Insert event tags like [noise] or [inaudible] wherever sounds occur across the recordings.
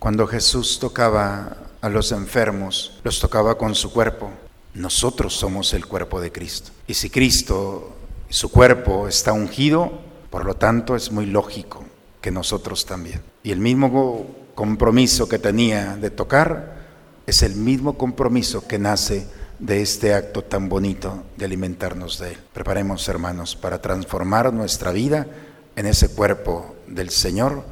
Cuando Jesús tocaba a los enfermos, los tocaba con su cuerpo. Nosotros somos el cuerpo de Cristo. Y si Cristo, su cuerpo está ungido, por lo tanto es muy lógico que nosotros también. Y el mismo compromiso que tenía de tocar es el mismo compromiso que nace de este acto tan bonito de alimentarnos de Él. Preparemos, hermanos, para transformar nuestra vida en ese cuerpo del Señor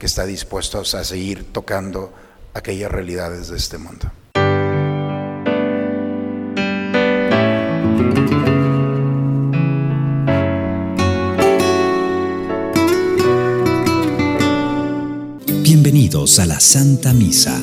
que está dispuesto a seguir tocando aquellas realidades de este mundo. Bienvenidos a la Santa Misa.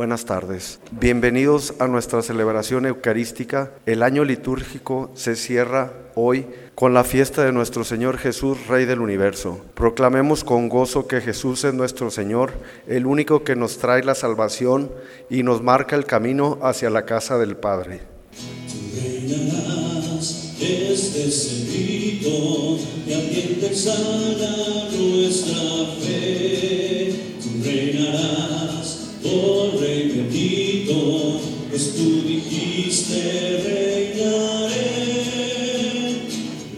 Buenas tardes. Bienvenidos a nuestra celebración eucarística. El año litúrgico se cierra hoy con la fiesta de nuestro Señor Jesús, Rey del Universo. Proclamemos con gozo que Jesús es nuestro Señor, el único que nos trae la salvación y nos marca el camino hacia la casa del Padre. Oh Rey bendito, pues tú dijiste reinaré,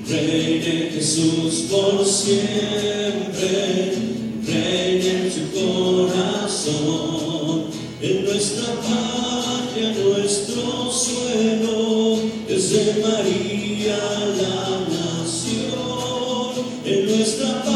Reine Jesús por siempre, reine en su corazón, en nuestra patria, nuestro suelo, desde María la nación, en nuestra patria,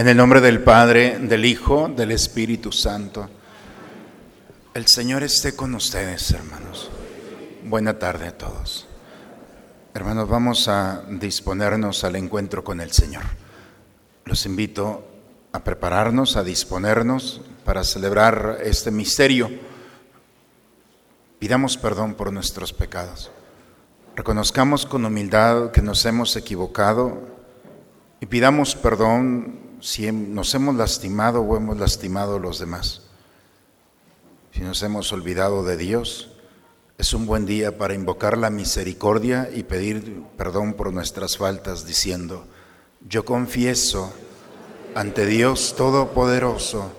En el nombre del Padre, del Hijo, del Espíritu Santo. El Señor esté con ustedes, hermanos. Buena tarde a todos. Hermanos, vamos a disponernos al encuentro con el Señor. Los invito a prepararnos, a disponernos para celebrar este misterio. Pidamos perdón por nuestros pecados. Reconozcamos con humildad que nos hemos equivocado y pidamos perdón si nos hemos lastimado o hemos lastimado los demás, si nos hemos olvidado de Dios, es un buen día para invocar la misericordia y pedir perdón por nuestras faltas diciendo, yo confieso ante Dios Todopoderoso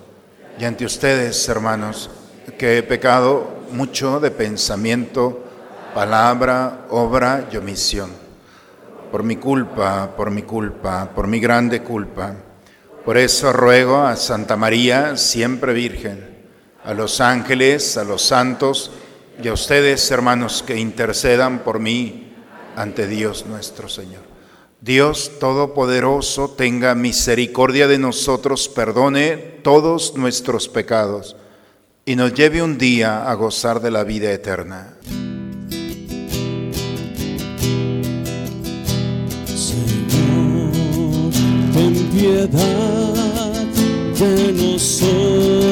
y ante ustedes, hermanos, que he pecado mucho de pensamiento, palabra, obra y omisión. Por mi culpa, por mi culpa, por mi grande culpa por eso ruego a Santa María, siempre Virgen, a los ángeles, a los santos y a ustedes, hermanos, que intercedan por mí ante Dios nuestro Señor. Dios Todopoderoso tenga misericordia de nosotros, perdone todos nuestros pecados y nos lleve un día a gozar de la vida eterna. Piedad de nosotros.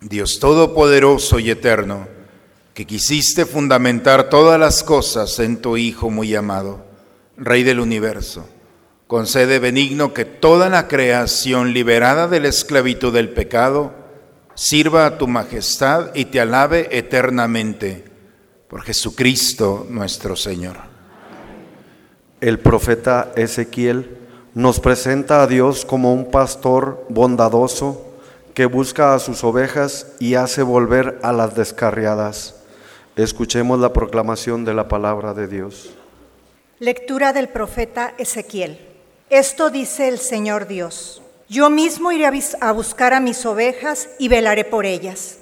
Dios Todopoderoso y Eterno, que quisiste fundamentar todas las cosas en tu Hijo muy amado, Rey del universo, concede benigno que toda la creación liberada de la esclavitud del pecado sirva a tu majestad y te alabe eternamente por Jesucristo nuestro Señor. El profeta Ezequiel nos presenta a Dios como un pastor bondadoso que busca a sus ovejas y hace volver a las descarriadas. Escuchemos la proclamación de la palabra de Dios. Lectura del profeta Ezequiel. Esto dice el Señor Dios. Yo mismo iré a buscar a mis ovejas y velaré por ellas.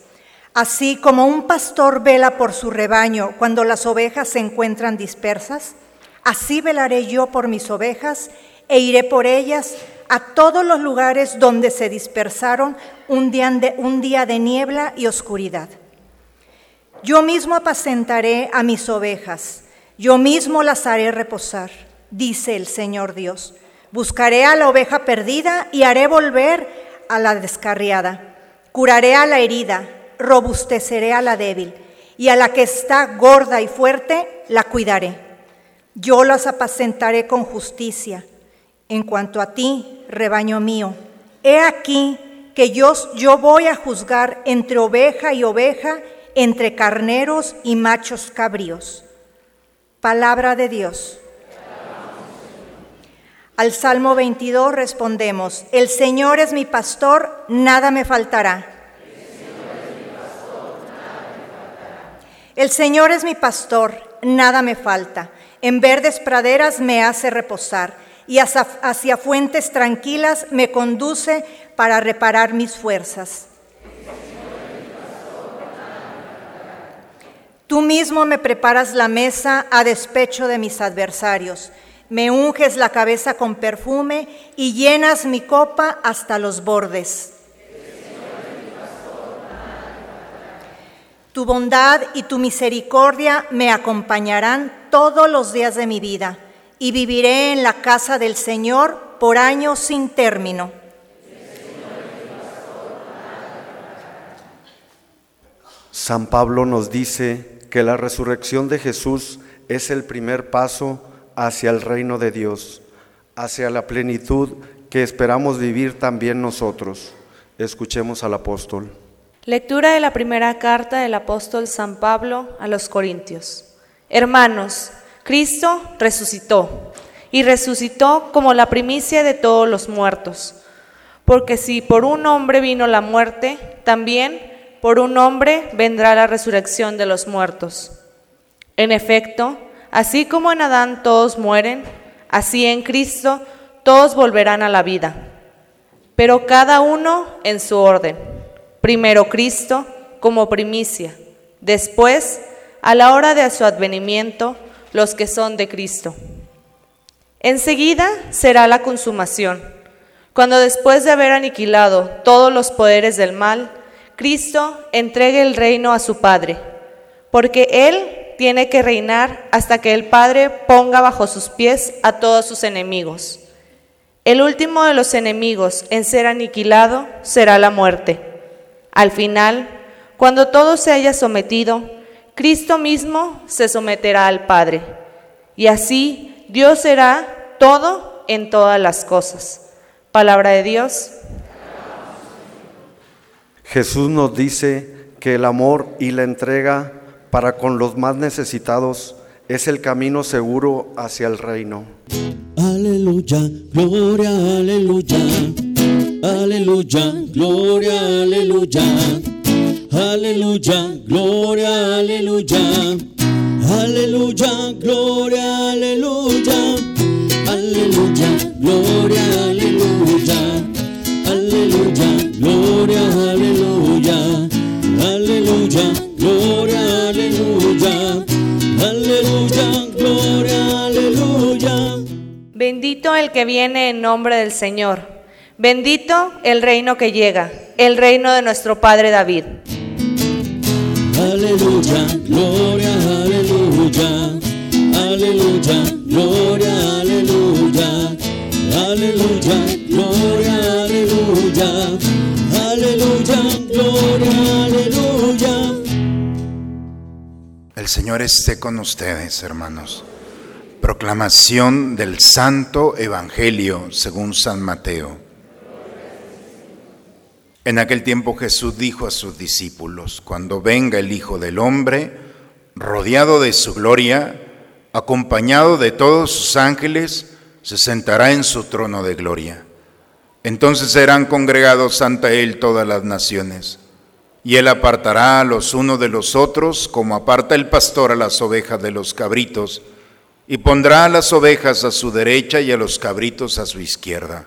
Así como un pastor vela por su rebaño cuando las ovejas se encuentran dispersas, así velaré yo por mis ovejas e iré por ellas a todos los lugares donde se dispersaron un día de, un día de niebla y oscuridad. Yo mismo apacentaré a mis ovejas, yo mismo las haré reposar, dice el Señor Dios. Buscaré a la oveja perdida y haré volver a la descarriada. Curaré a la herida, robusteceré a la débil, y a la que está gorda y fuerte la cuidaré. Yo las apacentaré con justicia. En cuanto a ti, rebaño mío, he aquí que yo, yo voy a juzgar entre oveja y oveja, entre carneros y machos cabríos. Palabra de Dios. Al Salmo 22 respondemos, el Señor es mi pastor, nada me faltará. El Señor es mi pastor, nada me falta. En verdes praderas me hace reposar y hacia, fuentes tranquilas me conduce para reparar mis fuerzas. Tú mismo me preparas la mesa a despecho de mis adversarios. Me unges la cabeza con perfume y llenas mi copa hasta los bordes. Tu bondad y tu misericordia me acompañarán todos los días de mi vida y viviré en la casa del Señor por años sin término. San Pablo nos dice que la resurrección de Jesús es el primer paso hacia el reino de Dios, hacia la plenitud que esperamos vivir también nosotros. Escuchemos al apóstol. Lectura de la primera carta del apóstol San Pablo a los Corintios. Hermanos, Cristo resucitó y resucitó como la primicia de todos los muertos. Porque si por un hombre vino la muerte, también por un hombre vendrá la resurrección de los muertos. En efecto, así como en Adán todos mueren, así en Cristo todos volverán a la vida. Pero cada uno en su orden. Primero Cristo como primicia, después, a la hora de su advenimiento, los que son de Cristo. Enseguida será la consumación, cuando después de haber aniquilado todos los poderes del mal, Cristo entregue el reino a su Padre, porque Él tiene que reinar hasta que el Padre ponga bajo sus pies a todos sus enemigos. El último de los enemigos en ser aniquilado será la muerte. Al final, cuando todo se haya sometido, Cristo mismo se someterá al Padre. Y así Dios será todo en todas las cosas. Palabra de Dios. Jesús nos dice que el amor y la entrega para con los más necesitados es el camino seguro hacia el reino. Aleluya, gloria, aleluya. Aleluya, gloria, aleluya. Aleluya, gloria, aleluya. Aleluya, gloria, aleluya. Aleluya, gloria, aleluya. Aleluya, gloria, aleluya. Aleluya, gloria, aleluya. Aleluya, gloria, aleluya. Bendito el que viene en nombre del Señor. Bendito el reino que llega, el reino de nuestro Padre David. Aleluya, gloria, aleluya. Aleluya, gloria, aleluya. Aleluya, gloria, aleluya. Aleluya, gloria, aleluya. El Señor esté con ustedes, hermanos. Proclamación del Santo Evangelio según San Mateo. En aquel tiempo Jesús dijo a sus discípulos, cuando venga el Hijo del Hombre, rodeado de su gloria, acompañado de todos sus ángeles, se sentará en su trono de gloria. Entonces serán congregados ante él todas las naciones, y él apartará a los unos de los otros, como aparta el pastor a las ovejas de los cabritos, y pondrá a las ovejas a su derecha y a los cabritos a su izquierda.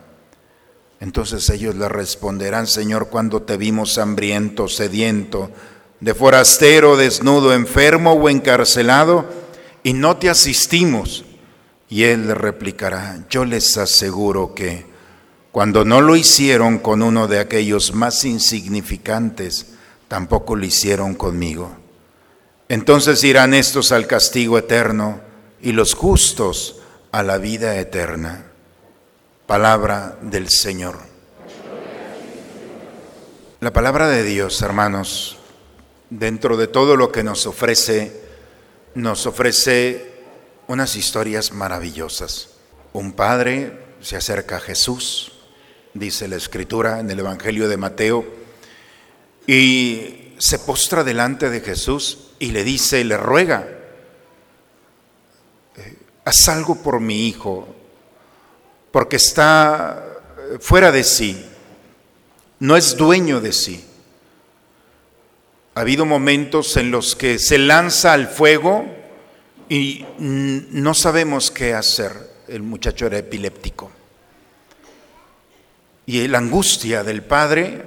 Entonces ellos le responderán, Señor, cuando te vimos hambriento, sediento, de forastero, desnudo, enfermo o encarcelado, y no te asistimos. Y él le replicará, yo les aseguro que cuando no lo hicieron con uno de aquellos más insignificantes, tampoco lo hicieron conmigo. Entonces irán estos al castigo eterno y los justos a la vida eterna. Palabra del Señor. La palabra de Dios, hermanos, dentro de todo lo que nos ofrece, nos ofrece unas historias maravillosas. Un padre se acerca a Jesús, dice la escritura en el Evangelio de Mateo, y se postra delante de Jesús y le dice, le ruega, eh, haz algo por mi hijo, porque está fuera de sí, no es dueño de sí. Ha habido momentos en los que se lanza al fuego y no sabemos qué hacer. El muchacho era epiléptico. Y la angustia del padre,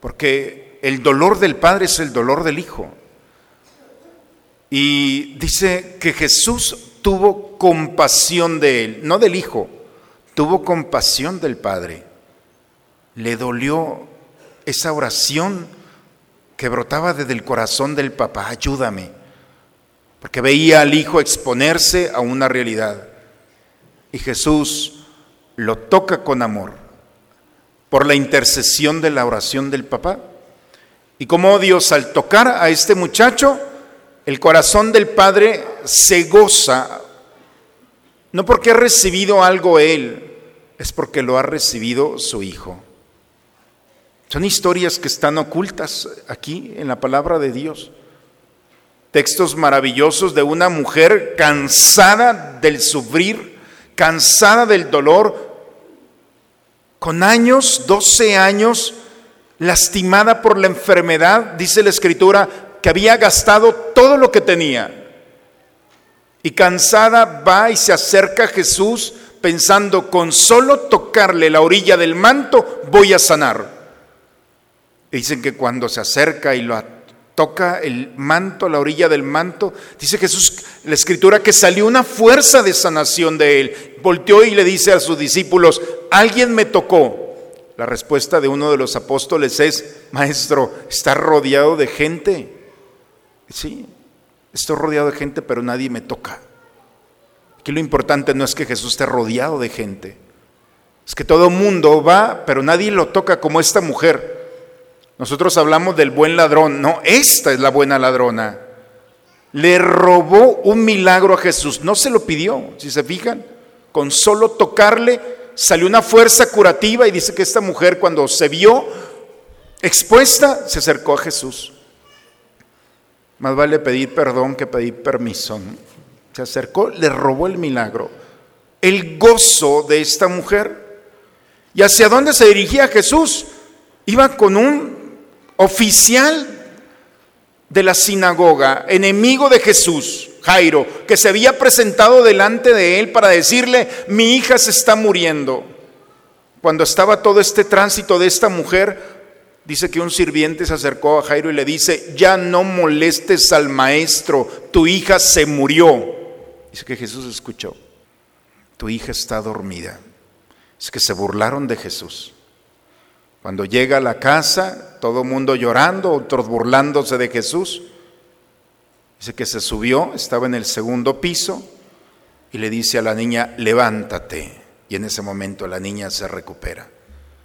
porque el dolor del padre es el dolor del hijo. Y dice que Jesús tuvo compasión de él, no del hijo, tuvo compasión del Padre. Le dolió esa oración que brotaba desde el corazón del papá, ayúdame, porque veía al hijo exponerse a una realidad. Y Jesús lo toca con amor por la intercesión de la oración del papá. Y como Dios al tocar a este muchacho, el corazón del padre se goza no porque ha recibido algo él, es porque lo ha recibido su hijo. Son historias que están ocultas aquí en la palabra de Dios. Textos maravillosos de una mujer cansada del sufrir, cansada del dolor, con años, 12 años, lastimada por la enfermedad, dice la escritura, que había gastado todo lo que tenía y cansada va y se acerca a Jesús pensando con solo tocarle la orilla del manto voy a sanar. Dicen que cuando se acerca y lo toca el manto, la orilla del manto, dice Jesús, la escritura, que salió una fuerza de sanación de él. Volteó y le dice a sus discípulos, alguien me tocó. La respuesta de uno de los apóstoles es, maestro, está rodeado de gente. Sí, estoy rodeado de gente, pero nadie me toca. Aquí lo importante no es que Jesús esté rodeado de gente, es que todo mundo va, pero nadie lo toca como esta mujer. Nosotros hablamos del buen ladrón, no, esta es la buena ladrona. Le robó un milagro a Jesús, no se lo pidió, si se fijan, con solo tocarle salió una fuerza curativa y dice que esta mujer cuando se vio expuesta se acercó a Jesús. Más vale pedir perdón que pedir permiso. Se acercó, le robó el milagro, el gozo de esta mujer. ¿Y hacia dónde se dirigía Jesús? Iba con un oficial de la sinagoga, enemigo de Jesús, Jairo, que se había presentado delante de él para decirle, mi hija se está muriendo. Cuando estaba todo este tránsito de esta mujer, dice que un sirviente se acercó a Jairo y le dice, ya no molestes al maestro, tu hija se murió. Dice que Jesús escuchó, tu hija está dormida. Es que se burlaron de Jesús. Cuando llega a la casa, todo mundo llorando, otros burlándose de Jesús. Dice que se subió, estaba en el segundo piso y le dice a la niña, levántate. Y en ese momento la niña se recupera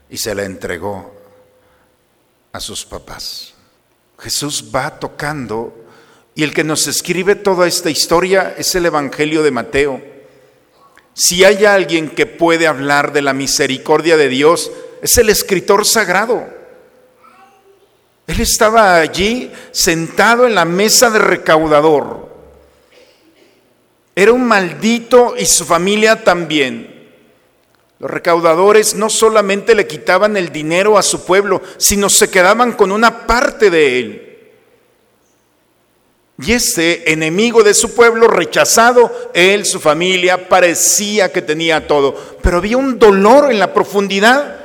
y se la entregó a sus papás. Jesús va tocando y el que nos escribe toda esta historia es el Evangelio de Mateo. Si hay alguien que puede hablar de la misericordia de Dios, es el escritor sagrado. Él estaba allí sentado en la mesa de recaudador. Era un maldito y su familia también. Los recaudadores no solamente le quitaban el dinero a su pueblo, sino se quedaban con una parte de él. Y ese enemigo de su pueblo, rechazado, él, su familia, parecía que tenía todo. Pero había un dolor en la profundidad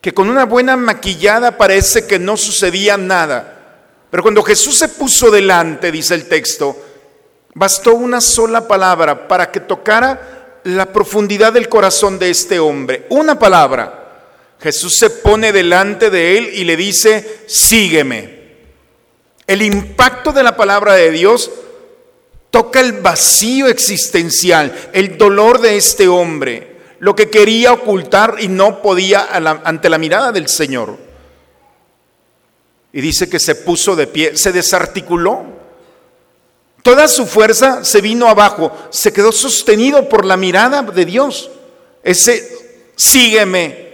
que con una buena maquillada parece que no sucedía nada. Pero cuando Jesús se puso delante, dice el texto, bastó una sola palabra para que tocara la profundidad del corazón de este hombre. Una palabra. Jesús se pone delante de él y le dice, sígueme. El impacto de la palabra de Dios toca el vacío existencial, el dolor de este hombre lo que quería ocultar y no podía ante la mirada del Señor. Y dice que se puso de pie, se desarticuló. Toda su fuerza se vino abajo, se quedó sostenido por la mirada de Dios. Ese sígueme.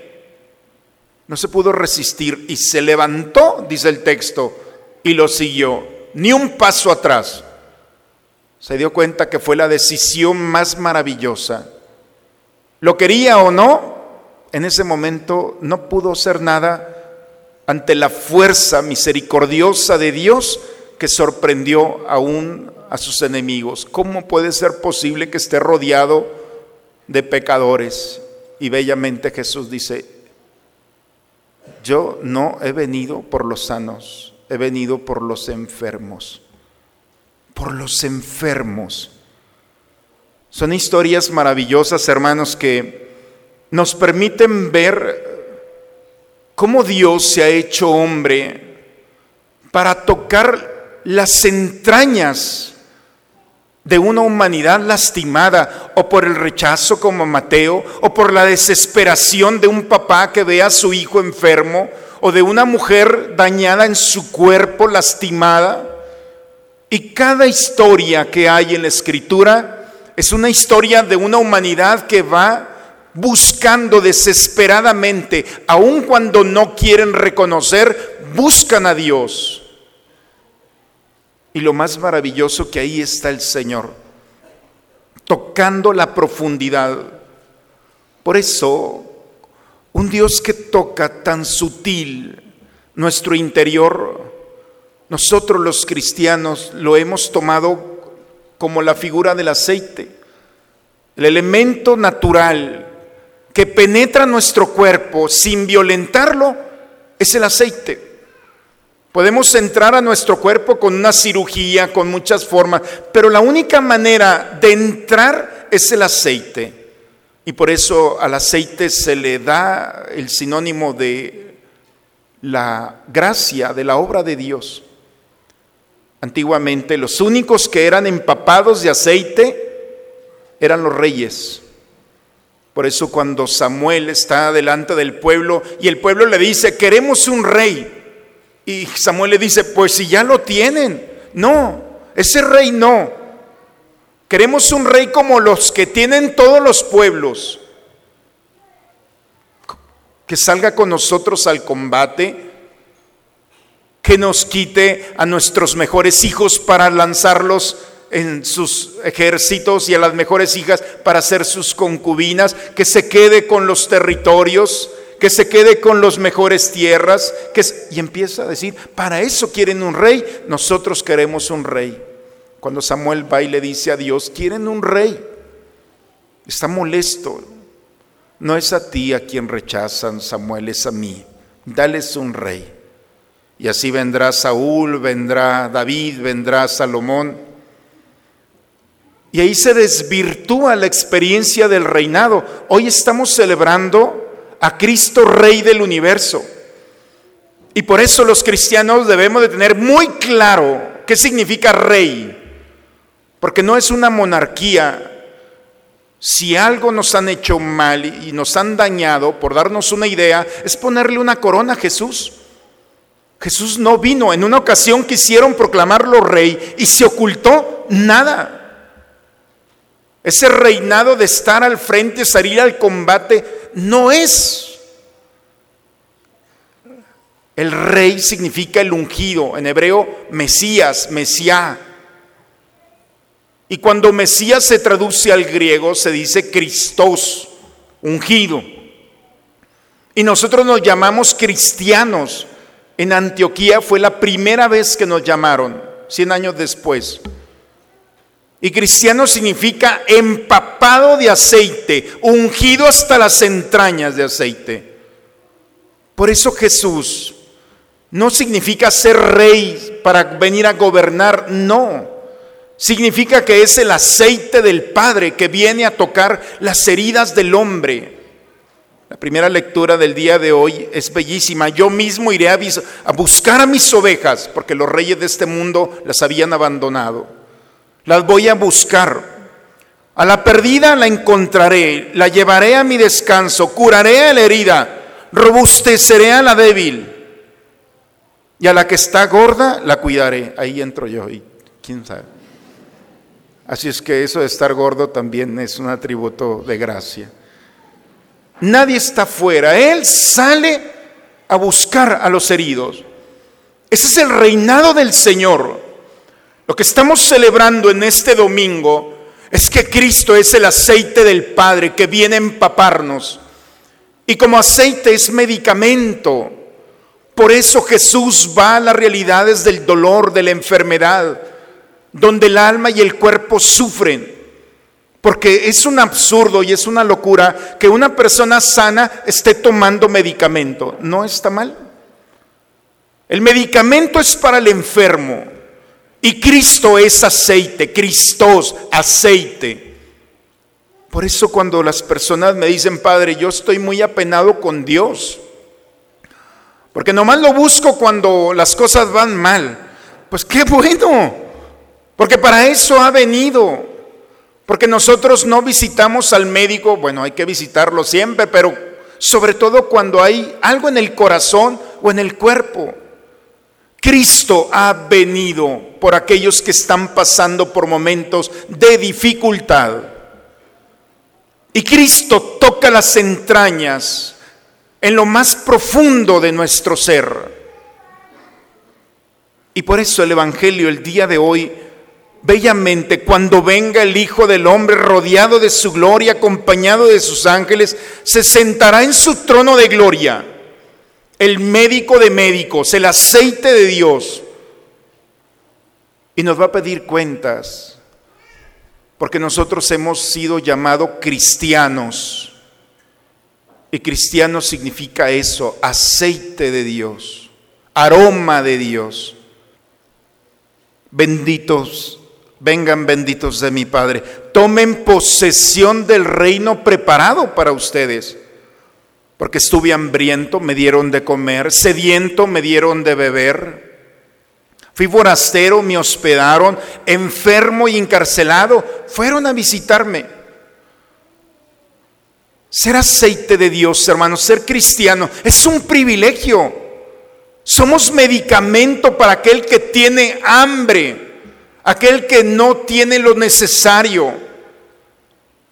No se pudo resistir y se levantó, dice el texto, y lo siguió. Ni un paso atrás. Se dio cuenta que fue la decisión más maravillosa lo quería o no, en ese momento no pudo ser nada ante la fuerza misericordiosa de Dios que sorprendió aún a sus enemigos. ¿Cómo puede ser posible que esté rodeado de pecadores? Y bellamente Jesús dice, yo no he venido por los sanos, he venido por los enfermos, por los enfermos. Son historias maravillosas, hermanos, que nos permiten ver cómo Dios se ha hecho hombre para tocar las entrañas de una humanidad lastimada o por el rechazo como Mateo o por la desesperación de un papá que ve a su hijo enfermo o de una mujer dañada en su cuerpo, lastimada. Y cada historia que hay en la escritura es una historia de una humanidad que va buscando desesperadamente, aun cuando no quieren reconocer, buscan a Dios. Y lo más maravilloso que ahí está el Señor, tocando la profundidad. Por eso, un Dios que toca tan sutil nuestro interior, nosotros los cristianos lo hemos tomado como la figura del aceite, el elemento natural que penetra nuestro cuerpo sin violentarlo es el aceite. Podemos entrar a nuestro cuerpo con una cirugía, con muchas formas, pero la única manera de entrar es el aceite. Y por eso al aceite se le da el sinónimo de la gracia, de la obra de Dios. Antiguamente los únicos que eran empapados de aceite eran los reyes. Por eso cuando Samuel está delante del pueblo y el pueblo le dice, queremos un rey. Y Samuel le dice, pues si ya lo tienen. No, ese rey no. Queremos un rey como los que tienen todos los pueblos. Que salga con nosotros al combate. Que nos quite a nuestros mejores hijos para lanzarlos en sus ejércitos y a las mejores hijas para ser sus concubinas, que se quede con los territorios, que se quede con las mejores tierras, y empieza a decir, para eso quieren un rey, nosotros queremos un rey. Cuando Samuel va y le dice a Dios, quieren un rey, está molesto. No es a ti a quien rechazan, Samuel, es a mí. Dales un rey. Y así vendrá Saúl, vendrá David, vendrá Salomón. Y ahí se desvirtúa la experiencia del reinado. Hoy estamos celebrando a Cristo Rey del universo. Y por eso los cristianos debemos de tener muy claro qué significa rey. Porque no es una monarquía. Si algo nos han hecho mal y nos han dañado, por darnos una idea, es ponerle una corona a Jesús. Jesús no vino. En una ocasión quisieron proclamarlo rey y se ocultó nada. Ese reinado de estar al frente, salir al combate, no es. El rey significa el ungido, en hebreo Mesías, Mesías. Y cuando Mesías se traduce al griego, se dice Cristos, ungido. Y nosotros nos llamamos cristianos. En Antioquía fue la primera vez que nos llamaron, 100 años después. Y cristiano significa empapado de aceite, ungido hasta las entrañas de aceite. Por eso Jesús no significa ser rey para venir a gobernar, no. Significa que es el aceite del Padre que viene a tocar las heridas del hombre. La primera lectura del día de hoy es bellísima. Yo mismo iré a, buscar a mis ovejas, porque los reyes de este mundo las habían abandonado las voy a buscar. A la perdida la encontraré, la llevaré a mi descanso, curaré a la herida, robusteceré a la débil. Y a la que está gorda la cuidaré. Ahí entro yo y quién sabe. Así es que eso de estar gordo también es un atributo de gracia. Nadie está fuera, Él sale a buscar a los heridos. Ese es el reinado del Señor. Lo que estamos celebrando en este domingo es que Cristo es el aceite del Padre que viene a empaparnos. Y como aceite es medicamento, por eso Jesús va a las realidades del dolor, de la enfermedad, donde el alma y el cuerpo sufren. Porque es un absurdo y es una locura que una persona sana esté tomando medicamento. ¿No está mal? El medicamento es para el enfermo. Y Cristo es aceite, Cristos, aceite. Por eso cuando las personas me dicen, Padre, yo estoy muy apenado con Dios, porque nomás lo busco cuando las cosas van mal, pues qué bueno, porque para eso ha venido, porque nosotros no visitamos al médico, bueno, hay que visitarlo siempre, pero sobre todo cuando hay algo en el corazón o en el cuerpo. Cristo ha venido por aquellos que están pasando por momentos de dificultad. Y Cristo toca las entrañas en lo más profundo de nuestro ser. Y por eso el Evangelio el día de hoy, bellamente, cuando venga el Hijo del Hombre rodeado de su gloria, acompañado de sus ángeles, se sentará en su trono de gloria el médico de médicos, el aceite de Dios, y nos va a pedir cuentas, porque nosotros hemos sido llamados cristianos. Y cristiano significa eso, aceite de Dios, aroma de Dios. Benditos, vengan benditos de mi Padre, tomen posesión del reino preparado para ustedes. Porque estuve hambriento, me dieron de comer, sediento, me dieron de beber. Fui forastero, me hospedaron, enfermo y encarcelado, fueron a visitarme. Ser aceite de Dios, hermanos, ser cristiano, es un privilegio. Somos medicamento para aquel que tiene hambre, aquel que no tiene lo necesario.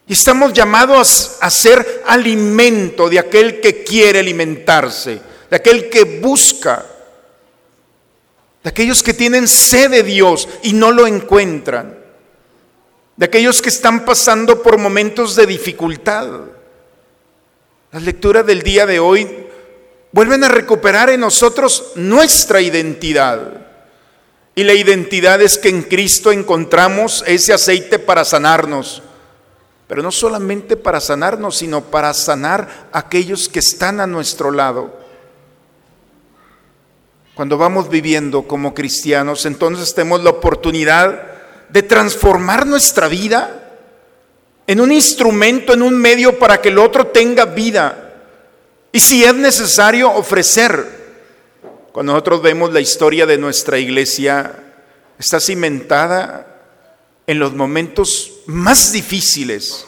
Y estamos llamados a, ser alimento de aquel que quiere alimentarse, de aquel que busca de aquellos que tienen sed de Dios y no lo encuentran, de aquellos que están pasando por momentos de dificultad. Las lecturas del día de hoy vuelven a recuperar en nosotros nuestra identidad. Y la identidad es que en Cristo encontramos ese aceite para sanarnos. Pero no solamente para sanarnos, sino para sanar a aquellos que están a nuestro lado. Cuando vamos viviendo como cristianos, entonces tenemos la oportunidad de transformar nuestra vida en un instrumento, en un medio para que el otro tenga vida. Y si es necesario, ofrecer. Cuando nosotros vemos la historia de nuestra iglesia, está cimentada en los momentos más difíciles.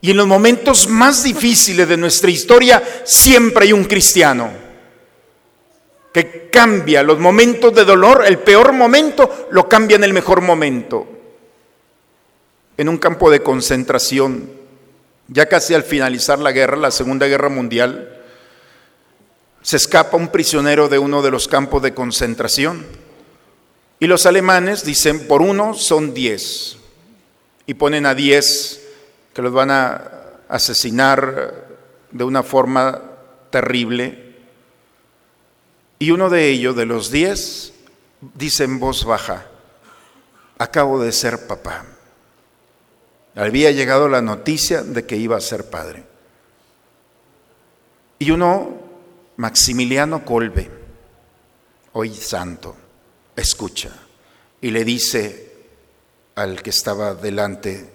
Y en los momentos más difíciles de nuestra historia siempre hay un cristiano que cambia los momentos de dolor, el peor momento lo cambia en el mejor momento. En un campo de concentración, ya casi al finalizar la guerra, la Segunda Guerra Mundial, se escapa un prisionero de uno de los campos de concentración. Y los alemanes dicen, por uno son diez. Y ponen a diez que los van a asesinar de una forma terrible. Y uno de ellos, de los diez, dice en voz baja, acabo de ser papá. Había llegado la noticia de que iba a ser padre. Y uno, Maximiliano Colbe, hoy santo, escucha y le dice al que estaba delante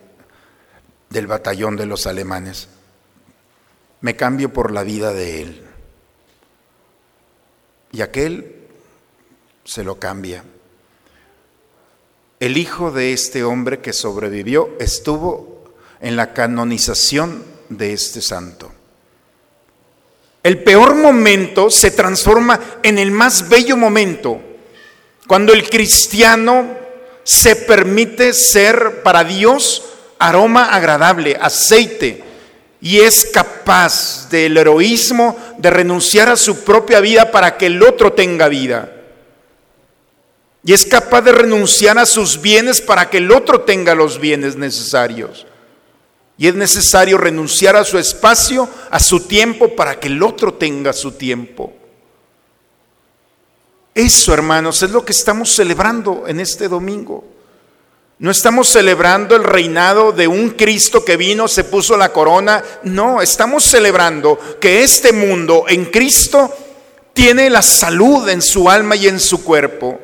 del batallón de los alemanes, me cambio por la vida de él. Y aquel se lo cambia. El hijo de este hombre que sobrevivió estuvo en la canonización de este santo. El peor momento se transforma en el más bello momento, cuando el cristiano se permite ser para Dios aroma agradable, aceite, y es capaz del heroísmo de renunciar a su propia vida para que el otro tenga vida. Y es capaz de renunciar a sus bienes para que el otro tenga los bienes necesarios. Y es necesario renunciar a su espacio, a su tiempo, para que el otro tenga su tiempo. Eso, hermanos, es lo que estamos celebrando en este domingo. No estamos celebrando el reinado de un Cristo que vino, se puso la corona. No, estamos celebrando que este mundo en Cristo tiene la salud en su alma y en su cuerpo.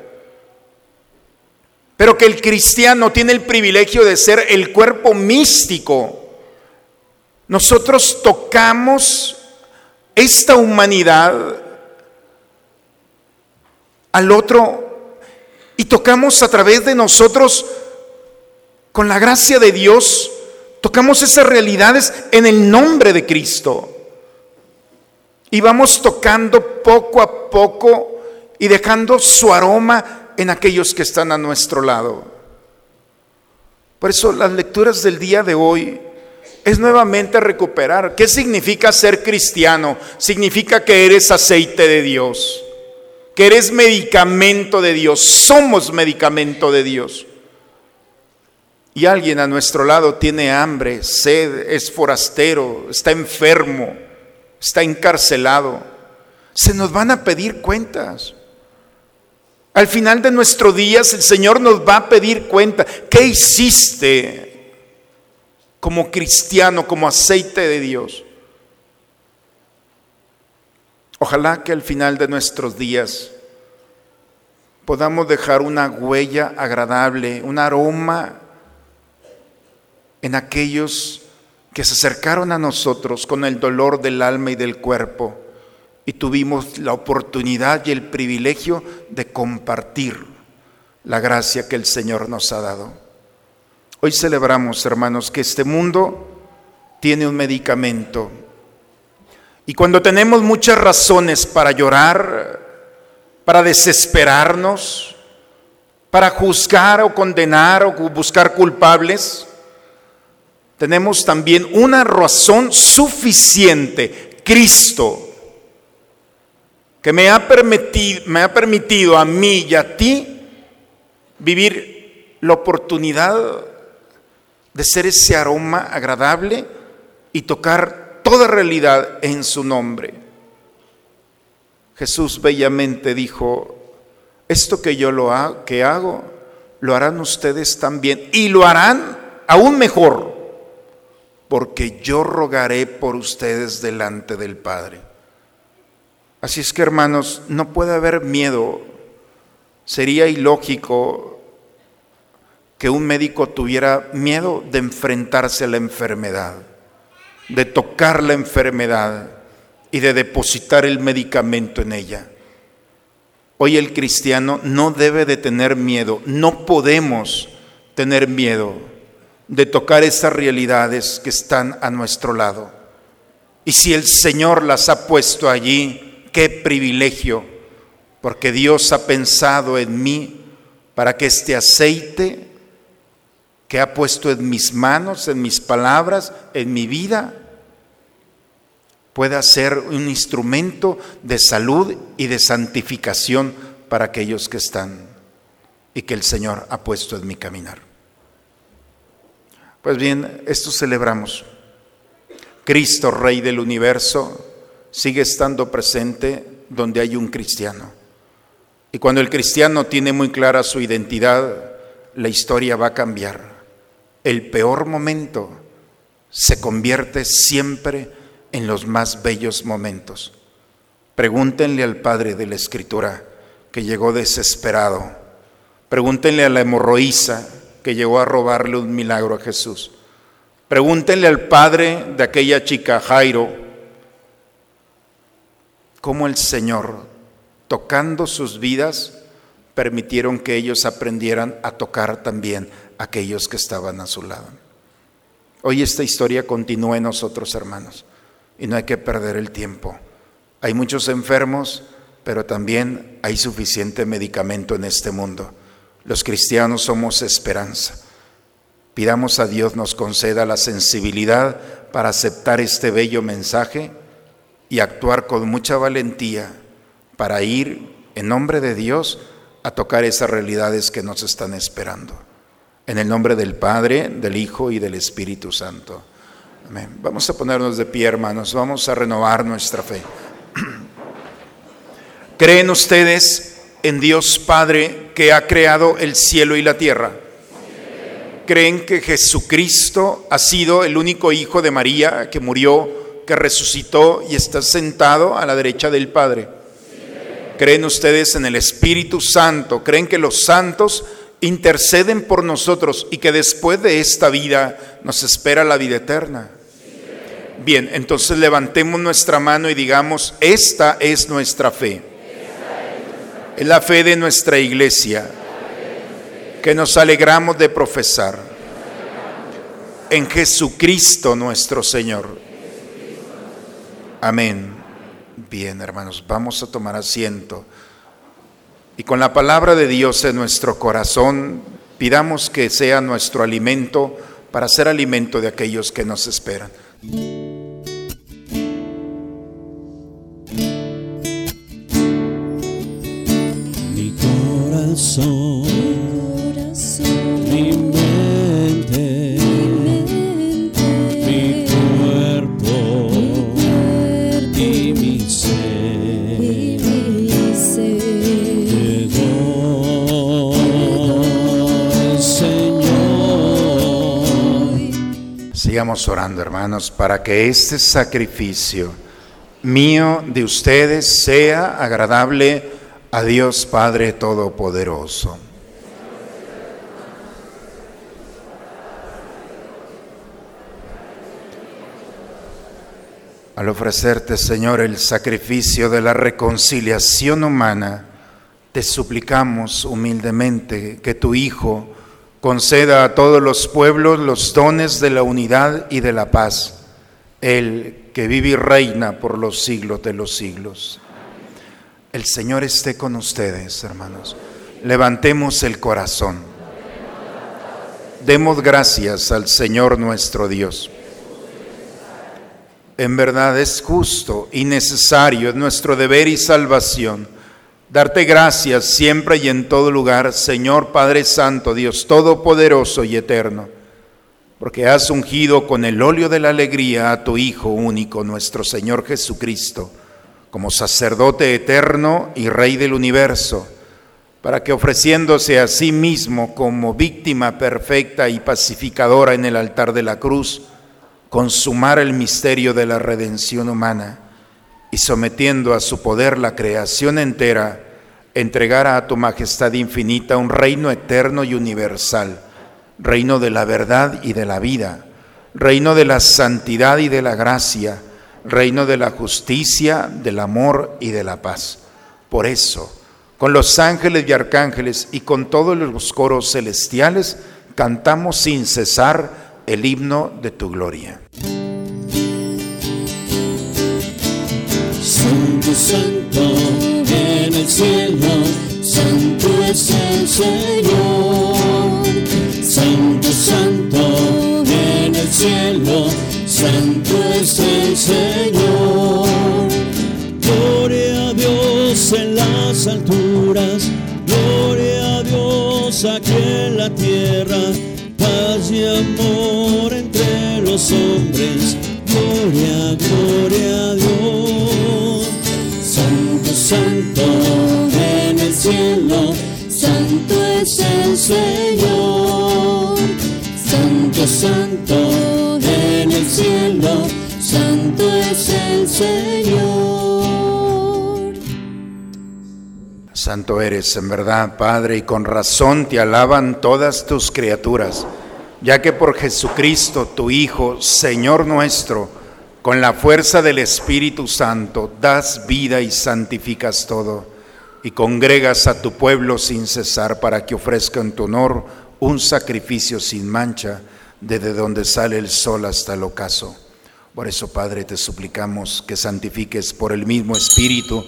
Pero que el cristiano tiene el privilegio de ser el cuerpo místico. Nosotros tocamos esta humanidad al otro y tocamos a través de nosotros con la gracia de Dios, tocamos esas realidades en el nombre de Cristo. Y vamos tocando poco a poco y dejando su aroma en aquellos que están a nuestro lado. Por eso las lecturas del día de hoy es nuevamente recuperar. ¿Qué significa ser cristiano? Significa que eres aceite de Dios, que eres medicamento de Dios, somos medicamento de Dios y alguien a nuestro lado tiene hambre, sed, es forastero, está enfermo, está encarcelado, se nos van a pedir cuentas. Al final de nuestros días el Señor nos va a pedir cuenta. ¿Qué hiciste como cristiano, como aceite de Dios? Ojalá que al final de nuestros días podamos dejar una huella agradable, un aroma en aquellos que se acercaron a nosotros con el dolor del alma y del cuerpo y tuvimos la oportunidad y el privilegio de compartir la gracia que el Señor nos ha dado. Hoy celebramos, hermanos, que este mundo tiene un medicamento. Y cuando tenemos muchas razones para llorar, para desesperarnos, para juzgar o condenar o buscar culpables, tenemos también una razón suficiente, Cristo, que me ha permitido, me ha permitido a mí y a ti vivir la oportunidad de ser ese aroma agradable y tocar toda realidad en su nombre. Jesús bellamente dijo, esto que yo lo que hago, lo harán ustedes también y lo harán aún mejor, porque yo rogaré por ustedes delante del Padre. Así es que hermanos, no puede haber miedo. Sería ilógico que un médico tuviera miedo de enfrentarse a la enfermedad, de tocar la enfermedad y de depositar el medicamento en ella. Hoy el cristiano no debe de tener miedo, no podemos tener miedo de tocar esas realidades que están a nuestro lado. Y si el Señor las ha puesto allí, qué privilegio, porque Dios ha pensado en mí para que este aceite que ha puesto en mis manos, en mis palabras, en mi vida, pueda ser un instrumento de salud y de santificación para aquellos que están y que el Señor ha puesto en mi caminar. Pues bien, esto celebramos. Cristo, Rey del universo, sigue estando presente donde hay un cristiano. Y cuando el cristiano tiene muy clara su identidad, la historia va a cambiar. El peor momento se convierte siempre en los más bellos momentos. Pregúntenle al padre de la escritura que llegó desesperado. Pregúntenle a la hemorroísa que llegó a robarle un milagro a Jesús. Pregúntenle al padre de aquella chica Jairo cómo el Señor, tocando sus vidas, permitieron que ellos aprendieran a tocar también aquellos que estaban a su lado. Hoy esta historia continúa en nosotros, hermanos, y no hay que perder el tiempo. Hay muchos enfermos, pero también hay suficiente medicamento en este mundo. Los cristianos somos esperanza. Pidamos a Dios nos conceda la sensibilidad para aceptar este bello mensaje y actuar con mucha valentía para ir en nombre de Dios a tocar esas realidades que nos están esperando. En el nombre del Padre, del Hijo y del Espíritu Santo. Amén. Vamos a ponernos de pie, hermanos. Vamos a renovar nuestra fe. [clears throat] ¿Creen ustedes en Dios Padre que ha creado el cielo y la tierra? ¿Creen que Jesucristo ha sido el único hijo de María que murió que resucitó y está sentado a la derecha del Padre. ¿Creen ustedes en el Espíritu Santo? ¿Creen que los santos interceden por nosotros y que después de esta vida nos espera la vida eterna? Bien, entonces levantemos nuestra mano y digamos, esta es nuestra fe. Es la fe de nuestra iglesia que nos alegramos de profesar en Jesucristo nuestro Señor. Amén. Bien, hermanos, vamos a tomar asiento. Y con la palabra de Dios en nuestro corazón, pidamos que sea nuestro alimento para ser alimento de aquellos que nos esperan. Mi corazón, Orando, hermanos, para que este sacrificio mío de ustedes sea agradable a Dios Padre Todopoderoso. Al ofrecerte, Señor, el sacrificio de la reconciliación humana, te suplicamos humildemente que tu Hijo conceda a todos los pueblos los dones de la unidad y de la paz, el que vive y reina por los siglos de los siglos. El Señor esté con ustedes, hermanos. Levantemos el corazón. Demos gracias al Señor nuestro Dios. En verdad es justo y necesario, es nuestro deber y salvación, darte gracias siempre y en todo lugar, Señor Padre Santo, Dios Todopoderoso y Eterno, porque has ungido con el óleo de la alegría a tu Hijo único, nuestro Señor Jesucristo, como sacerdote eterno y Rey del universo, para que ofreciéndose a sí mismo como víctima perfecta y pacificadora en el altar de la cruz, consumar el misterio de la redención humana y sometiendo a su poder la creación entera, entregara a tu majestad infinita un reino eterno y universal, reino de la verdad y de la vida, reino de la santidad y de la gracia, reino de la justicia, del amor y de la paz. Por eso, con los ángeles y arcángeles y con todos los coros celestiales, cantamos sin cesar el himno de tu gloria. Santo, en el cielo, santo es el Señor. Santo, santo en el cielo, santo es el Señor. Gloria a Dios en las alturas, gloria a Dios aquí en la tierra, paz y amor entre los hombres. Gloria, gloria a Dios. Santo, en el cielo, santo es el Señor. Santo, santo en el cielo, santo es el Señor. Santo eres en verdad, Padre, y con razón te alaban todas tus criaturas, ya que por Jesucristo, tu Hijo, Señor nuestro, con la fuerza del Espíritu Santo, das vida y santificas todo, y congregas a tu pueblo sin cesar para que ofrezca en tu honor un sacrificio sin mancha, desde donde sale el sol hasta el ocaso. Por eso, Padre, te suplicamos que santifiques por el mismo Espíritu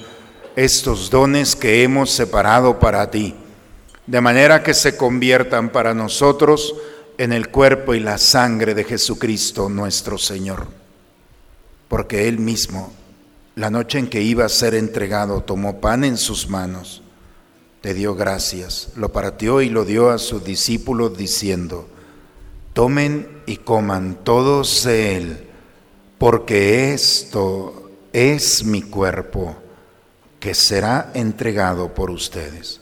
estos dones que hemos separado para ti, de manera que se conviertan para nosotros en el cuerpo y la sangre de Jesucristo nuestro Señor. Porque Él mismo, la noche en que iba a ser entregado, tomó pan en sus manos, te dio gracias, lo partió y lo dio a sus discípulos diciendo, tomen y coman todos Él, porque esto es mi cuerpo que será entregado por ustedes.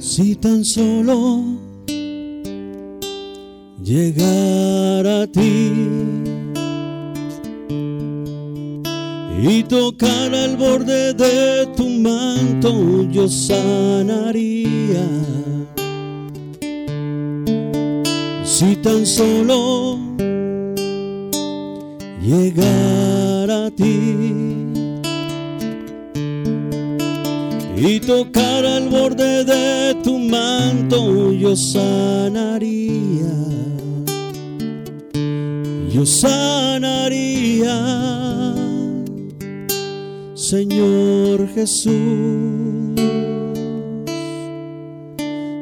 Si tan solo llegar a ti y tocar al borde de tu manto, yo sanaría. Si tan solo llegar a ti y tocar al borde de tu manto yo sanaría. yo sanaría. Señor Jesús,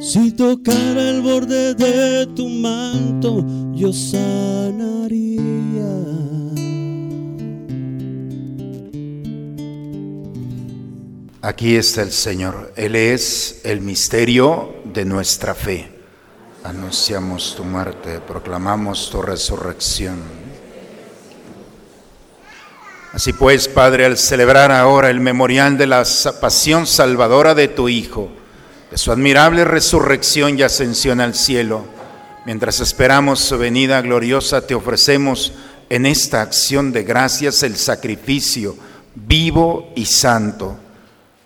si tocara el borde de tu manto, yo sanaría. Aquí está el Señor. Él es el misterio de nuestra fe. Anunciamos tu muerte, proclamamos tu resurrección. Así pues, Padre, al celebrar ahora el memorial de la pasión salvadora de tu Hijo, de su admirable resurrección y ascensión al cielo, mientras esperamos su venida gloriosa, te ofrecemos en esta acción de gracias el sacrificio vivo y santo.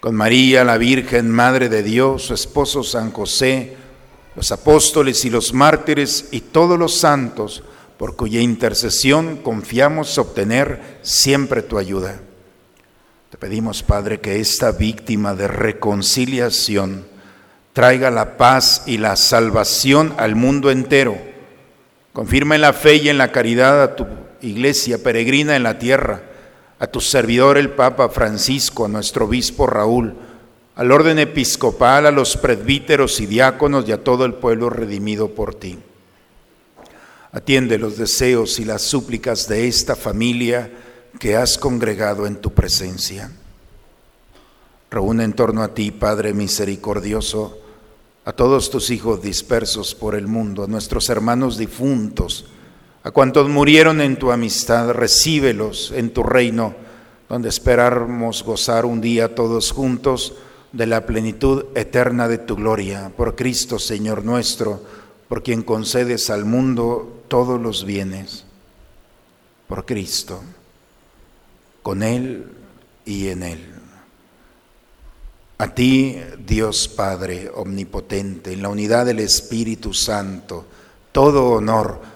con María, la Virgen, Madre de Dios, su esposo San José, los apóstoles y los mártires y todos los santos, por cuya intercesión confiamos obtener siempre tu ayuda. Te pedimos, Padre, que esta víctima de reconciliación traiga la paz y la salvación al mundo entero. Confirma en la fe y en la caridad a tu iglesia peregrina en la tierra a tu servidor el Papa Francisco, a nuestro obispo Raúl, al orden episcopal, a los presbíteros y diáconos y a todo el pueblo redimido por ti. Atiende los deseos y las súplicas de esta familia que has congregado en tu presencia. Reúne en torno a ti, Padre misericordioso, a todos tus hijos dispersos por el mundo, a nuestros hermanos difuntos, a cuantos murieron en tu amistad, recíbelos en tu reino, donde esperamos gozar un día todos juntos de la plenitud eterna de tu gloria. Por Cristo, Señor nuestro, por quien concedes al mundo todos los bienes. Por Cristo, con Él y en Él. A ti, Dios Padre Omnipotente, en la unidad del Espíritu Santo, todo honor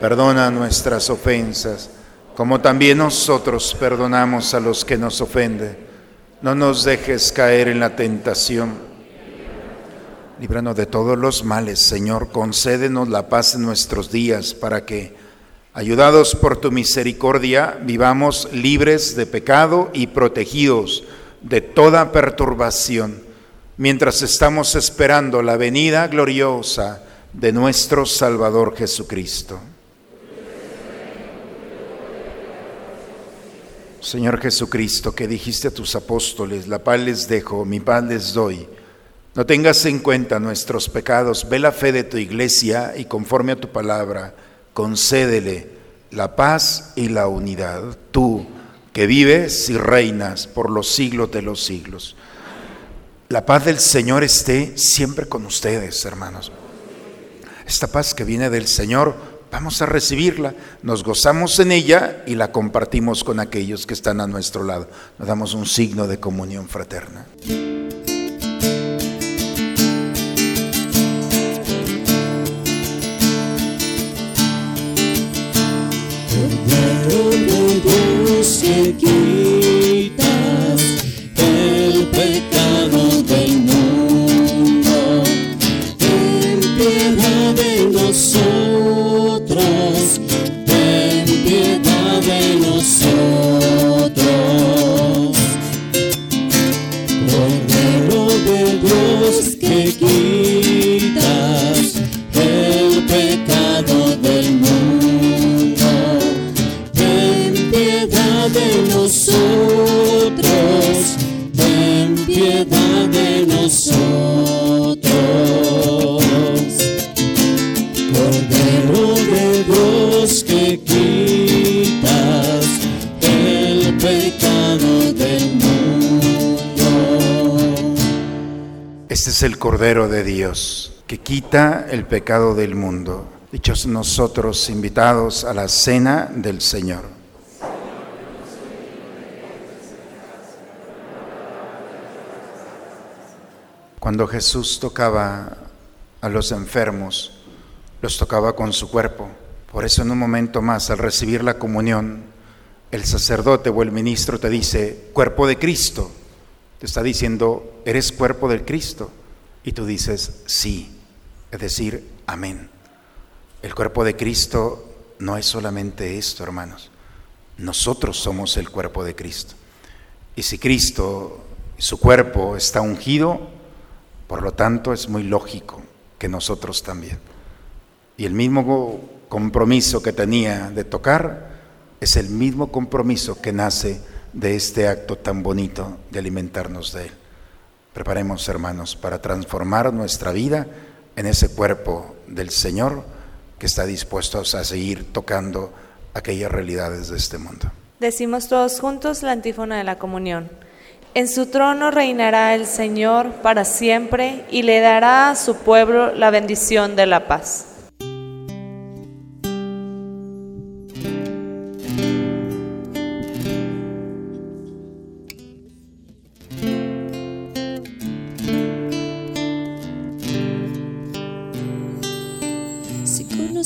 Perdona nuestras ofensas, como también nosotros perdonamos a los que nos ofenden. No nos dejes caer en la tentación. Líbranos de todos los males, Señor. Concédenos la paz en nuestros días para que, ayudados por tu misericordia, vivamos libres de pecado y protegidos de toda perturbación, mientras estamos esperando la venida gloriosa de nuestro Salvador Jesucristo. Señor Jesucristo, que dijiste a tus apóstoles, la paz les dejo, mi paz les doy. No tengas en cuenta nuestros pecados, ve la fe de tu iglesia y conforme a tu palabra, concédele la paz y la unidad. Tú, que vives y reinas por los siglos de los siglos. La paz del Señor esté siempre con ustedes, hermanos. Esta paz que viene del Señor, vamos a recibirla, nos gozamos en ella y la compartimos con aquellos que están a nuestro lado. Nos damos un signo de comunión fraterna. Dios el Cordero de Dios que quita el pecado del mundo. Dichos nosotros invitados a la cena del Señor. Cuando Jesús tocaba a los enfermos, los tocaba con su cuerpo. Por eso en un momento más, al recibir la comunión, el sacerdote o el ministro te dice, cuerpo de Cristo. Te está diciendo, eres cuerpo del Cristo. Y tú dices, sí. Es decir, amén. El cuerpo de Cristo no es solamente esto, hermanos. Nosotros somos el cuerpo de Cristo. Y si Cristo, su cuerpo está ungido, por lo tanto es muy lógico que nosotros también. Y el mismo compromiso que tenía de tocar es el mismo compromiso que nace de este acto tan bonito de alimentarnos de Él. Preparemos, hermanos, para transformar nuestra vida en ese cuerpo del Señor que está dispuesto a seguir tocando aquellas realidades de este mundo. Decimos todos juntos la antífona de la comunión. En su trono reinará el Señor para siempre y le dará a su pueblo la bendición de la paz.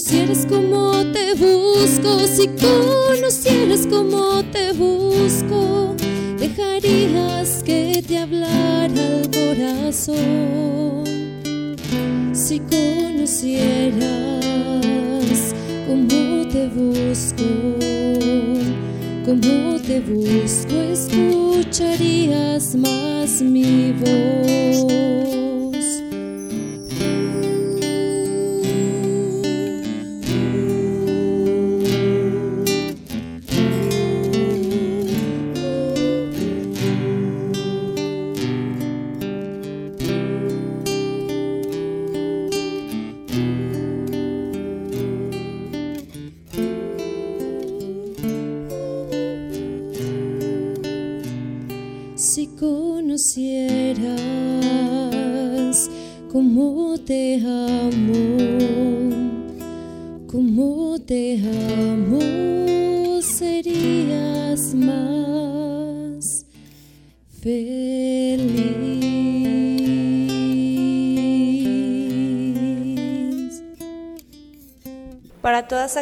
conocieras cómo te busco, si conocieras cómo te busco, dejarías que te hablara el corazón. Si conocieras cómo te busco, cómo te busco, escucharías más mi voz.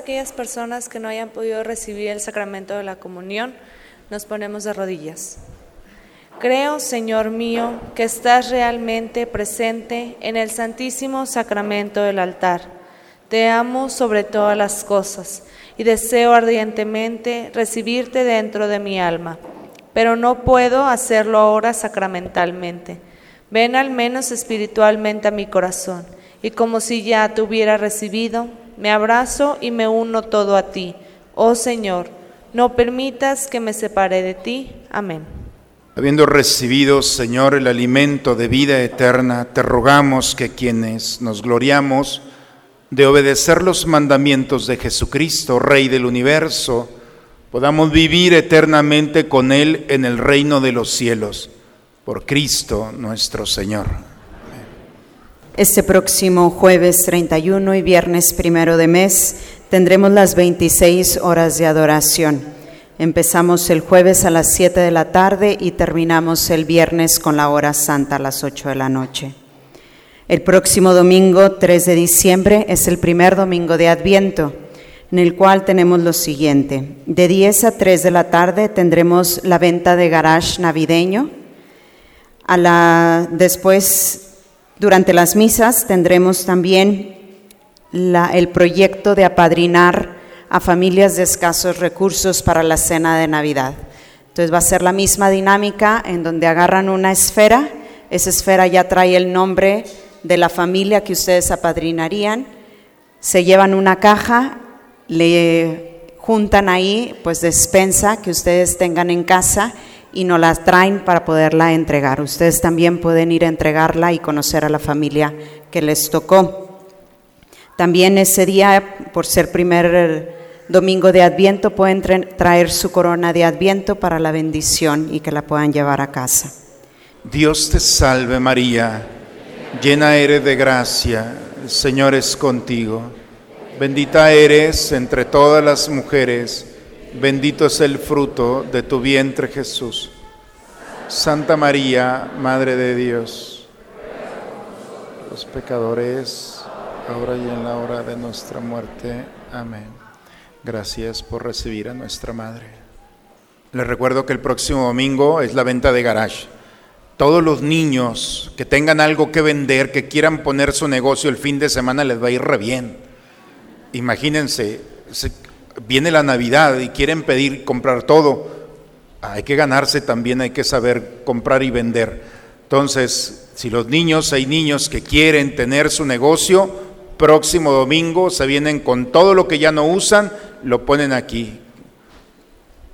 Aquellas personas que no hayan podido recibir el sacramento de la comunión, nos ponemos de rodillas. Creo, Señor mío, que estás realmente presente en el santísimo sacramento del altar. Te amo sobre todas las cosas y deseo ardientemente recibirte dentro de mi alma, pero no puedo hacerlo ahora sacramentalmente. Ven al menos espiritualmente a mi corazón y como si ya te hubiera recibido, me abrazo y me uno todo a ti. Oh Señor, no permitas que me separe de ti. Amén. Habiendo recibido, Señor, el alimento de vida eterna, te rogamos que quienes nos gloriamos de obedecer los mandamientos de Jesucristo, Rey del universo, podamos vivir eternamente con Él en el reino de los cielos, por Cristo nuestro Señor. Este próximo jueves 31 y viernes primero de mes tendremos las 26 horas de adoración. Empezamos el jueves a las 7 de la tarde y terminamos el viernes con la hora santa a las 8 de la noche. El próximo domingo 3 de diciembre es el primer domingo de Adviento, en el cual tenemos lo siguiente. De 10 a 3 de la tarde tendremos la venta de garage navideño. A la, después durante las misas tendremos también el proyecto de apadrinar a familias de escasos recursos para la cena de Navidad. Entonces va a ser la misma dinámica en donde agarran una esfera, esa esfera ya trae el nombre de la familia que ustedes apadrinarían, se llevan una caja, le juntan ahí pues despensa que ustedes tengan en casa y nos la traen para poderla entregar. Ustedes también pueden ir a entregarla y conocer a la familia que les tocó. También ese día, por ser primer domingo de Adviento, pueden traer su corona de Adviento para la bendición y que la puedan llevar a casa. Dios te salve María, llena eres de gracia, el Señor es contigo. Bendita eres entre todas las mujeres Bendito es el fruto de tu vientre Jesús. Santa María, Madre de Dios, los pecadores, ahora y en la hora de nuestra muerte. Amén. Gracias por recibir a nuestra Madre. Les recuerdo que el próximo domingo es la venta de garage. Todos los niños que tengan algo que vender, que quieran poner su negocio el fin de semana, les va a ir re bien. Imagínense, viene la Navidad y quieren pedir, comprar todo, hay que ganarse también, hay que saber comprar y vender. Entonces, si los niños, hay niños que quieren tener su negocio, próximo domingo se vienen con todo lo que ya no usan, lo ponen aquí.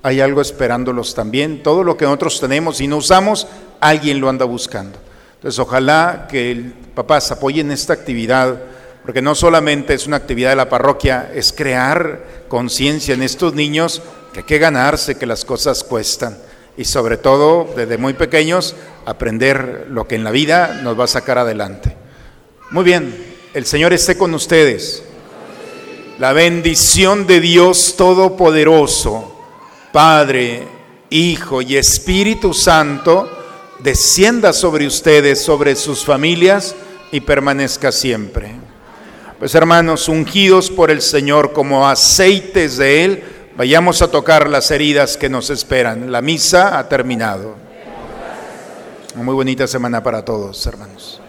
Hay algo esperándolos también. Todo lo que nosotros tenemos y no usamos, alguien lo anda buscando. Entonces, ojalá que el, papás apoyen esta actividad porque no solamente es una actividad de la parroquia, es crear conciencia en estos niños que hay que ganarse, que las cosas cuestan y sobre todo desde muy pequeños aprender lo que en la vida nos va a sacar adelante. Muy bien, el Señor esté con ustedes. La bendición de Dios Todopoderoso, Padre, Hijo y Espíritu Santo, descienda sobre ustedes, sobre sus familias y permanezca siempre. Pues hermanos, ungidos por el Señor como aceites de Él, vayamos a tocar las heridas que nos esperan. La misa ha terminado. Una muy bonita semana para todos, hermanos.